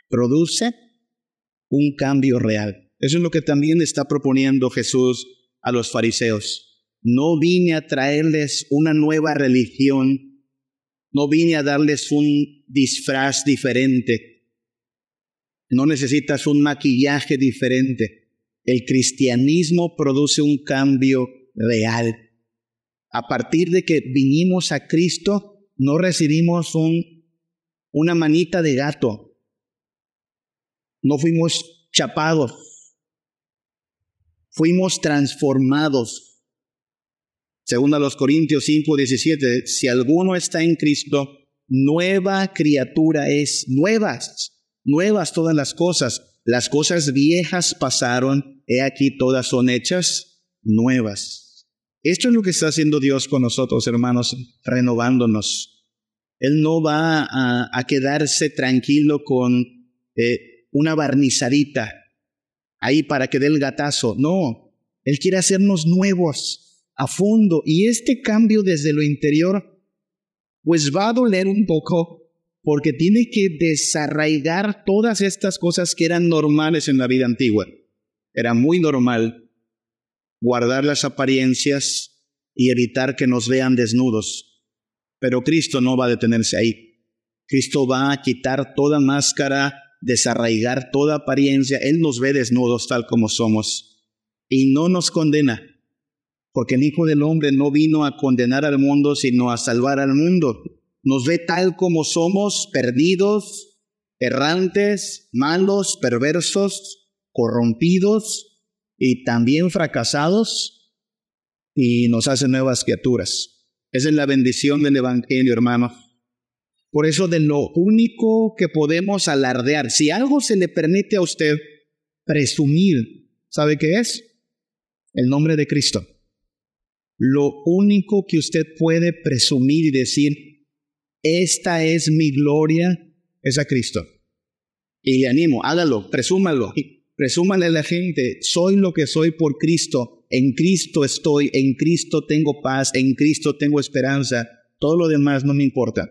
produce un cambio real. Eso es lo que también está proponiendo Jesús a los fariseos. No vine a traerles una nueva religión, no vine a darles un disfraz diferente, no necesitas un maquillaje diferente. El cristianismo produce un cambio real. A partir de que vinimos a Cristo, no recibimos un, una manita de gato. No fuimos chapados fuimos transformados. Según a los Corintios 5, 17, si alguno está en Cristo, nueva criatura es, nuevas, nuevas todas las cosas. Las cosas viejas pasaron, he aquí todas son hechas nuevas. Esto es lo que está haciendo Dios con nosotros, hermanos, renovándonos. Él no va a, quedarse tranquilo con eh, una barnizadita, ahí para que dé el gatazo. No, Él quiere hacernos nuevos, a fondo. Y este cambio desde lo interior, pues va a doler un poco porque tiene que desarraigar todas estas cosas que eran normales en la vida antigua. Era muy normal guardar las apariencias y evitar que nos vean desnudos. Pero Cristo no va a detenerse ahí. Cristo va a quitar toda máscara desarraigar toda apariencia. Él nos ve desnudos tal como somos y no nos condena, porque el Hijo del Hombre no vino a condenar al mundo, sino a salvar al mundo. Nos ve tal como somos, perdidos, errantes, malos, perversos, corrompidos y también fracasados, y nos hace nuevas criaturas. Esa es la bendición del Evangelio, hermano. Por eso de lo único que podemos alardear, si algo se le permite a usted presumir, ¿sabe qué es? El nombre de Cristo. Lo único que usted puede presumir y decir, esta es mi gloria, es a Cristo. Y le animo, hágalo, presúmalo, presúmale a la gente, soy lo que soy por Cristo, en Cristo estoy, en Cristo tengo paz, en Cristo tengo esperanza, todo lo demás no me importa.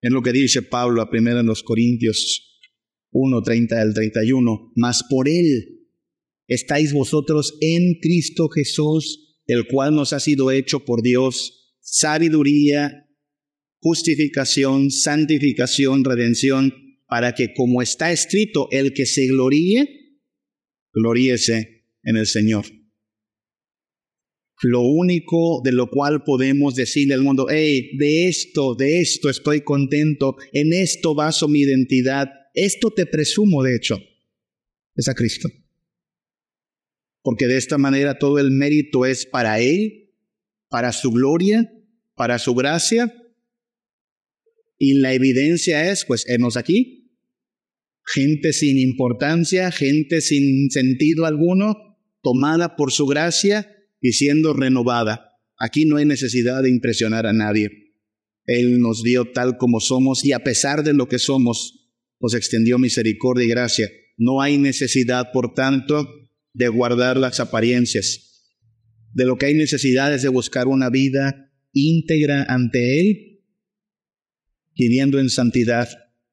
En lo que dice Pablo a primera en los Corintios 1, 30 al 31. Mas por Él estáis vosotros en Cristo Jesús, el cual nos ha sido hecho por Dios sabiduría, justificación, santificación, redención, para que como está escrito, el que se gloríe, gloríese en el Señor lo único de lo cual podemos decirle al mundo, hey, de esto, de esto estoy contento, en esto baso mi identidad, esto te presumo de hecho, es a Cristo. Porque de esta manera todo el mérito es para Él, para su gloria, para su gracia, y la evidencia es, pues, hemos aquí, gente sin importancia, gente sin sentido alguno, tomada por su gracia y siendo renovada. Aquí no hay necesidad de impresionar a nadie. Él nos dio tal como somos y a pesar de lo que somos, nos extendió misericordia y gracia. No hay necesidad, por tanto, de guardar las apariencias. De lo que hay necesidad es de buscar una vida íntegra ante Él, viviendo en santidad,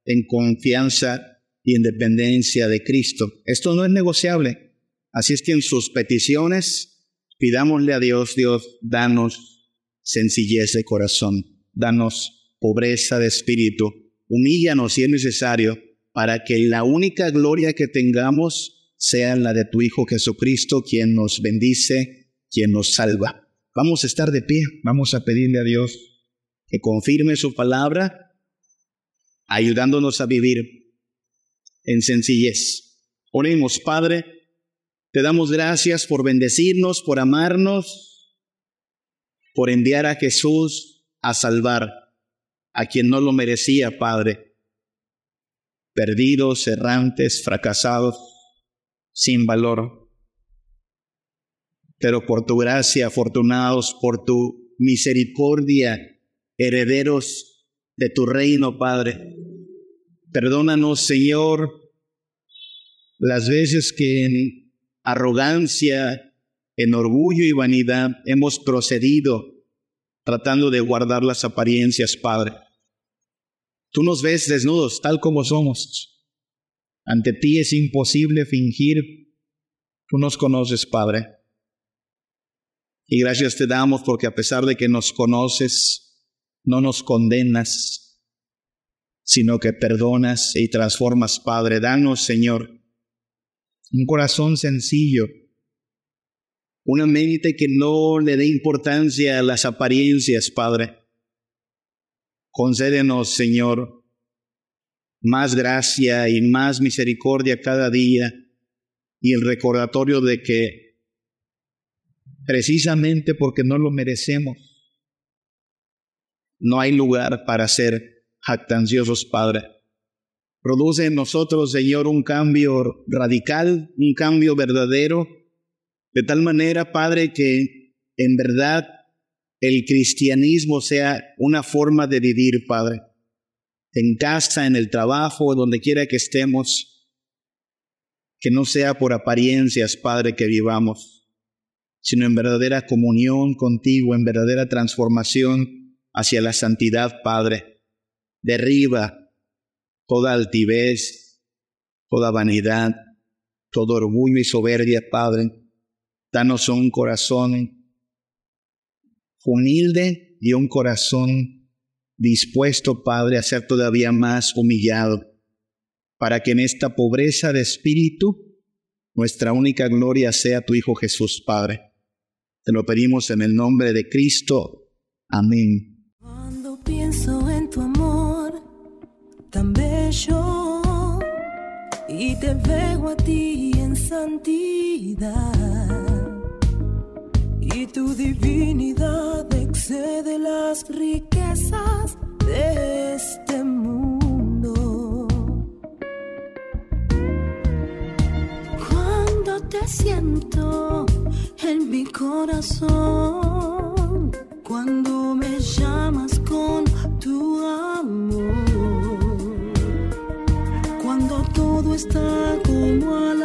en confianza y en dependencia de Cristo. Esto no es negociable. Así es que en sus peticiones pidámosle a Dios, Dios, danos sencillez de corazón danos pobreza de espíritu, humíllanos si es necesario, para que la única gloria que tengamos sea la de tu Hijo Jesucristo, quien nos bendice, quien nos salva. Vamos a estar de pie, vamos a pedirle a Dios que confirme su palabra, ayudándonos a vivir en sencillez. Oremos, Padre, te damos gracias por bendecirnos, por amarnos, por enviar a Jesús a salvar a quien no lo merecía, Padre. Perdidos, errantes, fracasados, sin valor. Pero por tu gracia, afortunados, por tu misericordia, herederos de tu reino, Padre. Perdónanos, Señor, las veces que arrogancia, en orgullo y vanidad hemos procedido tratando de guardar las apariencias, Padre. Tú nos ves desnudos tal como somos. Ante ti es imposible fingir. Tú nos conoces, Padre. Y gracias te damos porque a pesar de que nos conoces, no nos condenas, sino que perdonas y transformas, Padre. Danos, Señor, un corazón sencillo una mente que no le dé importancia a las apariencias, Padre. Concédenos, Señor, más gracia y más misericordia cada día y el recordatorio de que precisamente porque no lo merecemos, no hay lugar para ser jactanciosos, Padre. Produce en nosotros, Señor, un cambio radical, un cambio verdadero de tal manera, Padre, que en verdad el cristianismo sea una forma de vivir, Padre. En casa, en el trabajo, donde quiera que estemos. Que no sea por apariencias, Padre, que vivamos, sino en verdadera comunión contigo, en verdadera transformación hacia la santidad, Padre. Derriba toda altivez, toda vanidad, todo orgullo y soberbia, Padre Danos un corazón humilde y un corazón dispuesto, Padre, a ser todavía más humillado, para que en esta pobreza de espíritu nuestra única gloria sea tu Hijo Jesús, Padre. Te lo pedimos en el nombre de Cristo. Amén. Cuando pienso en tu amor tan bello y te veo a ti en santidad y tu divinidad excede las riquezas de este mundo. Cuando te siento en mi corazón, cuando me llamas está como a la